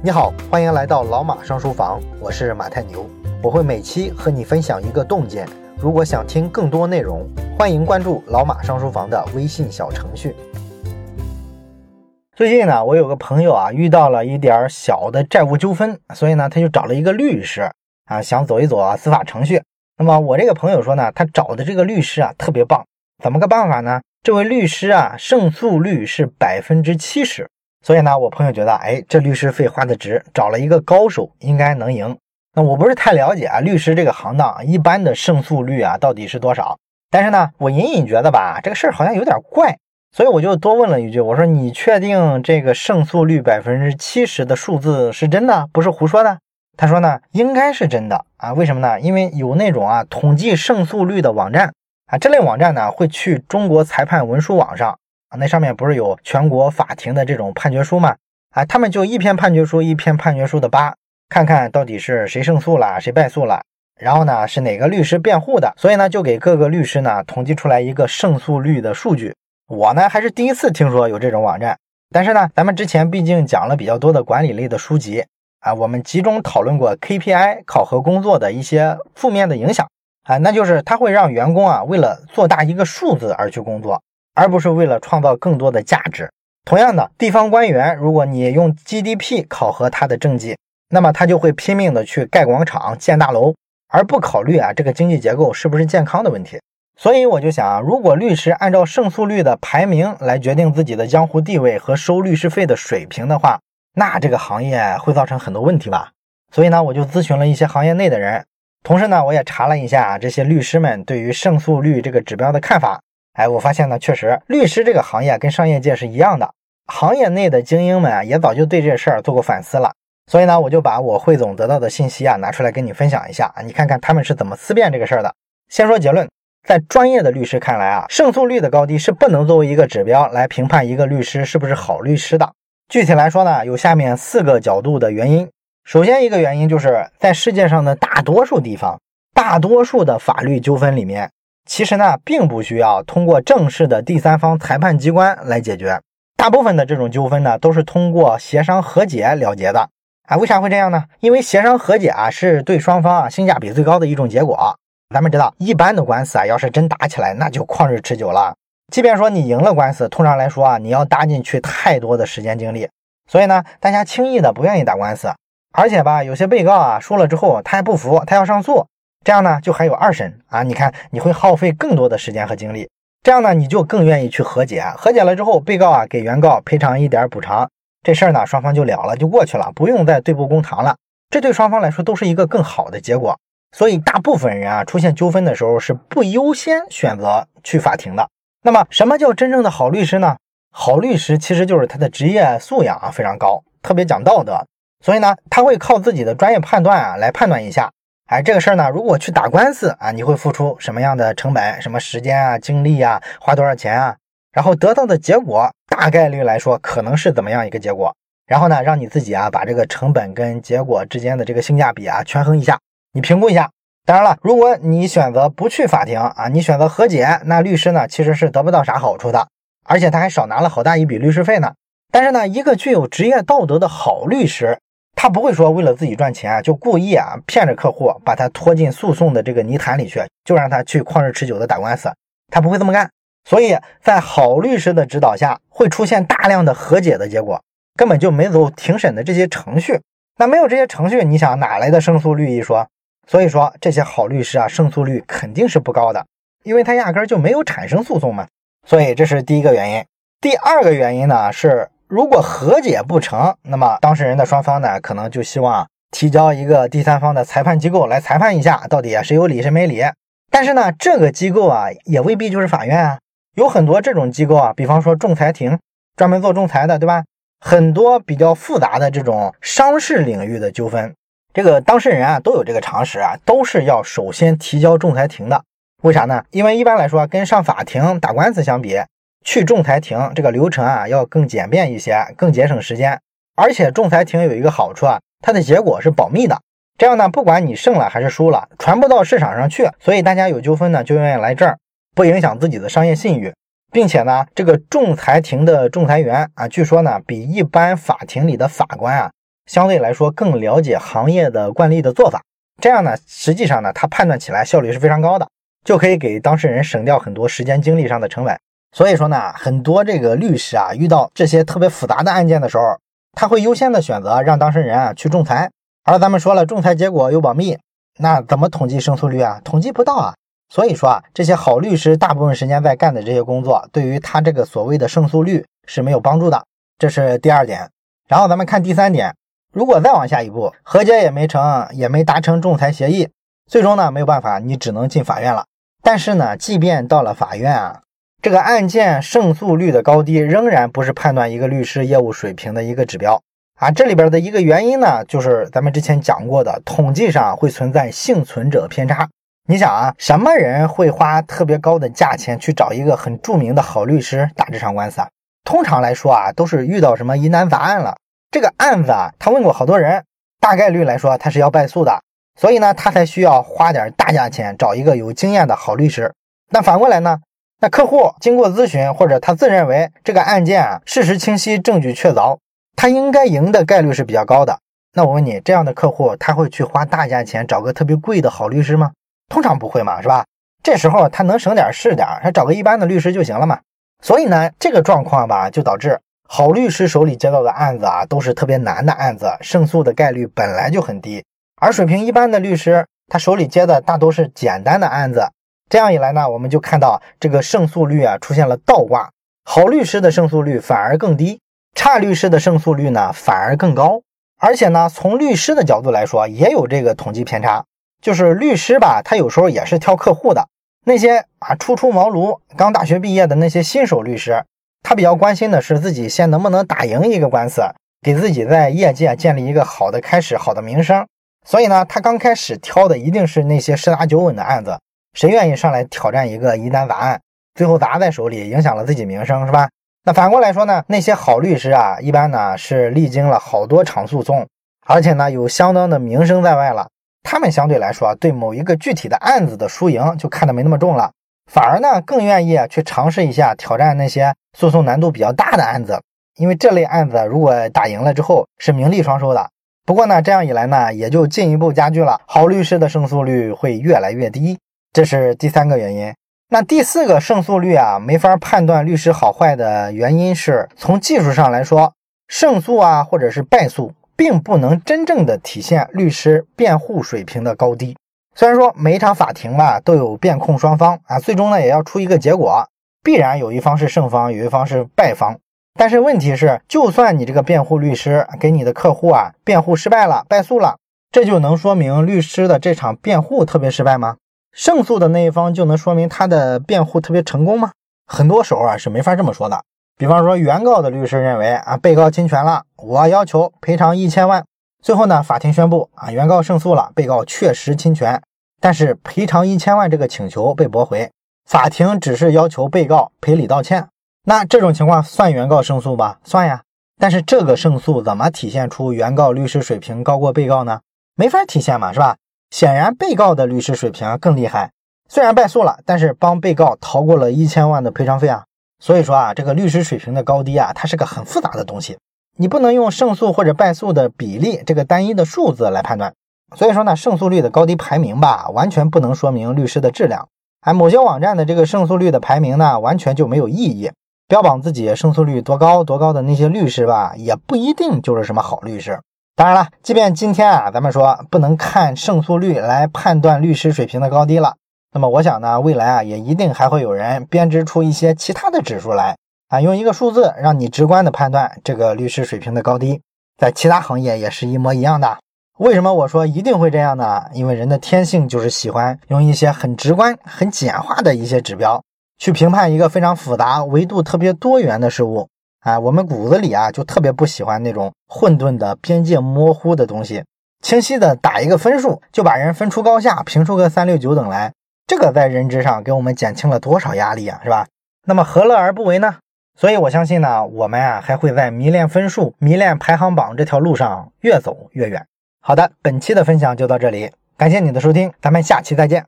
你好，欢迎来到老马上书房，我是马太牛，我会每期和你分享一个洞见。如果想听更多内容，欢迎关注老马上书房的微信小程序。最近呢，我有个朋友啊，遇到了一点小的债务纠纷，所以呢，他就找了一个律师啊，想走一走啊司法程序。那么我这个朋友说呢，他找的这个律师啊特别棒，怎么个办法呢？这位律师啊，胜诉率是百分之七十。所以呢，我朋友觉得，哎，这律师费花的值，找了一个高手，应该能赢。那我不是太了解啊，律师这个行当一般的胜诉率啊到底是多少？但是呢，我隐隐觉得吧，这个事儿好像有点怪，所以我就多问了一句，我说你确定这个胜诉率百分之七十的数字是真的，不是胡说的？他说呢，应该是真的啊。为什么呢？因为有那种啊统计胜诉率的网站啊，这类网站呢会去中国裁判文书网上。啊，那上面不是有全国法庭的这种判决书吗？啊，他们就一篇判决书一篇判决书的扒，看看到底是谁胜诉了，谁败诉了，然后呢是哪个律师辩护的，所以呢就给各个律师呢统计出来一个胜诉率的数据。我呢还是第一次听说有这种网站，但是呢咱们之前毕竟讲了比较多的管理类的书籍啊，我们集中讨论过 KPI 考核工作的一些负面的影响啊，那就是它会让员工啊为了做大一个数字而去工作。而不是为了创造更多的价值。同样的，地方官员，如果你用 GDP 考核他的政绩，那么他就会拼命的去盖广场、建大楼，而不考虑啊这个经济结构是不是健康的问题。所以我就想，如果律师按照胜诉率的排名来决定自己的江湖地位和收律师费的水平的话，那这个行业会造成很多问题吧？所以呢，我就咨询了一些行业内的人，同时呢，我也查了一下这些律师们对于胜诉率这个指标的看法。哎，我发现呢，确实，律师这个行业跟商业界是一样的，行业内的精英们啊，也早就对这事儿做过反思了。所以呢，我就把我汇总得到的信息啊，拿出来跟你分享一下啊，你看看他们是怎么思辨这个事儿的。先说结论，在专业的律师看来啊，胜诉率的高低是不能作为一个指标来评判一个律师是不是好律师的。具体来说呢，有下面四个角度的原因。首先一个原因就是在世界上的大多数地方，大多数的法律纠纷里面。其实呢，并不需要通过正式的第三方裁判机关来解决，大部分的这种纠纷呢，都是通过协商和解了结的。啊，为啥会这样呢？因为协商和解啊，是对双方啊性价比最高的一种结果。咱们知道，一般的官司啊，要是真打起来，那就旷日持久了。即便说你赢了官司，通常来说啊，你要搭进去太多的时间精力，所以呢，大家轻易的不愿意打官司。而且吧，有些被告啊，输了之后他还不服，他要上诉。这样呢，就还有二审啊！你看，你会耗费更多的时间和精力。这样呢，你就更愿意去和解。和解了之后，被告啊给原告赔偿一点补偿，这事儿呢双方就了了，就过去了，不用再对簿公堂了。这对双方来说都是一个更好的结果。所以，大部分人啊出现纠纷的时候是不优先选择去法庭的。那么，什么叫真正的好律师呢？好律师其实就是他的职业素养啊非常高，特别讲道德。所以呢，他会靠自己的专业判断啊来判断一下。哎，这个事儿呢，如果去打官司啊，你会付出什么样的成本、什么时间啊、精力啊，花多少钱啊？然后得到的结果，大概率来说可能是怎么样一个结果？然后呢，让你自己啊，把这个成本跟结果之间的这个性价比啊，权衡一下，你评估一下。当然了，如果你选择不去法庭啊，你选择和解，那律师呢其实是得不到啥好处的，而且他还少拿了好大一笔律师费呢。但是呢，一个具有职业道德的好律师。他不会说为了自己赚钱啊就故意啊骗着客户，把他拖进诉讼的这个泥潭里去，就让他去旷日持久的打官司。他不会这么干。所以在好律师的指导下，会出现大量的和解的结果，根本就没走庭审的这些程序。那没有这些程序，你想哪来的胜诉率一说？所以说这些好律师啊，胜诉率肯定是不高的，因为他压根就没有产生诉讼嘛。所以这是第一个原因。第二个原因呢是。如果和解不成，那么当事人的双方呢，可能就希望提交一个第三方的裁判机构来裁判一下，到底谁有理谁没理。但是呢，这个机构啊，也未必就是法院啊，有很多这种机构啊，比方说仲裁庭，专门做仲裁的，对吧？很多比较复杂的这种商事领域的纠纷，这个当事人啊都有这个常识啊，都是要首先提交仲裁庭的。为啥呢？因为一般来说，跟上法庭打官司相比。去仲裁庭这个流程啊，要更简便一些，更节省时间。而且仲裁庭有一个好处啊，它的结果是保密的。这样呢，不管你胜了还是输了，传不到市场上去。所以大家有纠纷呢，就愿意来这儿，不影响自己的商业信誉。并且呢，这个仲裁庭的仲裁员啊，据说呢，比一般法庭里的法官啊，相对来说更了解行业的惯例的做法。这样呢，实际上呢，他判断起来效率是非常高的，就可以给当事人省掉很多时间精力上的成本。所以说呢，很多这个律师啊，遇到这些特别复杂的案件的时候，他会优先的选择让当事人啊去仲裁。而咱们说了，仲裁结果又保密，那怎么统计胜诉率啊？统计不到啊。所以说啊，这些好律师大部分时间在干的这些工作，对于他这个所谓的胜诉率是没有帮助的。这是第二点。然后咱们看第三点。如果再往下一步，和解也没成，也没达成仲裁协议，最终呢没有办法，你只能进法院了。但是呢，即便到了法院啊，这个案件胜诉率的高低仍然不是判断一个律师业务水平的一个指标啊。这里边的一个原因呢，就是咱们之前讲过的，统计上会存在幸存者偏差。你想啊，什么人会花特别高的价钱去找一个很著名的好律师打这场官司啊？通常来说啊，都是遇到什么疑难杂案了。这个案子啊，他问过好多人，大概率来说他是要败诉的，所以呢，他才需要花点大价钱找一个有经验的好律师。那反过来呢，那客户经过咨询或者他自认为这个案件啊事实清晰，证据确凿，他应该赢的概率是比较高的。那我问你，这样的客户他会去花大价钱找个特别贵的好律师吗？通常不会嘛，是吧？这时候他能省点是点，他找个一般的律师就行了嘛。所以呢，这个状况吧，就导致。好律师手里接到的案子啊，都是特别难的案子，胜诉的概率本来就很低。而水平一般的律师，他手里接的大多是简单的案子。这样一来呢，我们就看到这个胜诉率啊出现了倒挂，好律师的胜诉率反而更低，差律师的胜诉率呢反而更高。而且呢，从律师的角度来说，也有这个统计偏差，就是律师吧，他有时候也是挑客户的。那些啊初出茅庐、刚大学毕业的那些新手律师。他比较关心的是自己先能不能打赢一个官司，给自己在业界建立一个好的开始、好的名声。所以呢，他刚开始挑的一定是那些十拿九稳的案子。谁愿意上来挑战一个疑难杂案，最后砸在手里，影响了自己名声，是吧？那反过来说呢，那些好律师啊，一般呢是历经了好多场诉讼，而且呢有相当的名声在外了。他们相对来说，对某一个具体的案子的输赢就看得没那么重了。反而呢，更愿意去尝试一下挑战那些诉讼难度比较大的案子，因为这类案子如果打赢了之后是名利双收的。不过呢，这样一来呢，也就进一步加剧了好律师的胜诉率会越来越低，这是第三个原因。那第四个胜诉率啊，没法判断律师好坏的原因是从技术上来说，胜诉啊或者是败诉，并不能真正的体现律师辩护水平的高低。虽然说每一场法庭吧都有辩控双方啊，最终呢也要出一个结果，必然有一方是胜方，有一方是败方。但是问题是，就算你这个辩护律师给你的客户啊辩护失败了，败诉了，这就能说明律师的这场辩护特别失败吗？胜诉的那一方就能说明他的辩护特别成功吗？很多时候啊是没法这么说的。比方说，原告的律师认为啊被告侵权了，我要求赔偿一千万。最后呢，法庭宣布啊原告胜诉了，被告确实侵权。但是赔偿一千万这个请求被驳回，法庭只是要求被告赔礼道歉。那这种情况算原告胜诉吧？算呀。但是这个胜诉怎么体现出原告律师水平高过被告呢？没法体现嘛，是吧？显然被告的律师水平更厉害，虽然败诉了，但是帮被告逃过了一千万的赔偿费啊。所以说啊，这个律师水平的高低啊，它是个很复杂的东西，你不能用胜诉或者败诉的比例这个单一的数字来判断。所以说呢，胜诉率的高低排名吧，完全不能说明律师的质量。哎，某些网站的这个胜诉率的排名呢，完全就没有意义。标榜自己胜诉率多高多高的那些律师吧，也不一定就是什么好律师。当然了，即便今天啊，咱们说不能看胜诉率来判断律师水平的高低了，那么我想呢，未来啊，也一定还会有人编织出一些其他的指数来啊，用一个数字让你直观的判断这个律师水平的高低，在其他行业也是一模一样的。为什么我说一定会这样呢？因为人的天性就是喜欢用一些很直观、很简化的一些指标去评判一个非常复杂、维度特别多元的事物啊。我们骨子里啊就特别不喜欢那种混沌的、边界模糊的东西。清晰的打一个分数，就把人分出高下，评出个三六九等来，这个在认知上给我们减轻了多少压力啊，是吧？那么何乐而不为呢？所以我相信呢，我们啊还会在迷恋分数、迷恋排行榜这条路上越走越远。好的，本期的分享就到这里，感谢你的收听，咱们下期再见。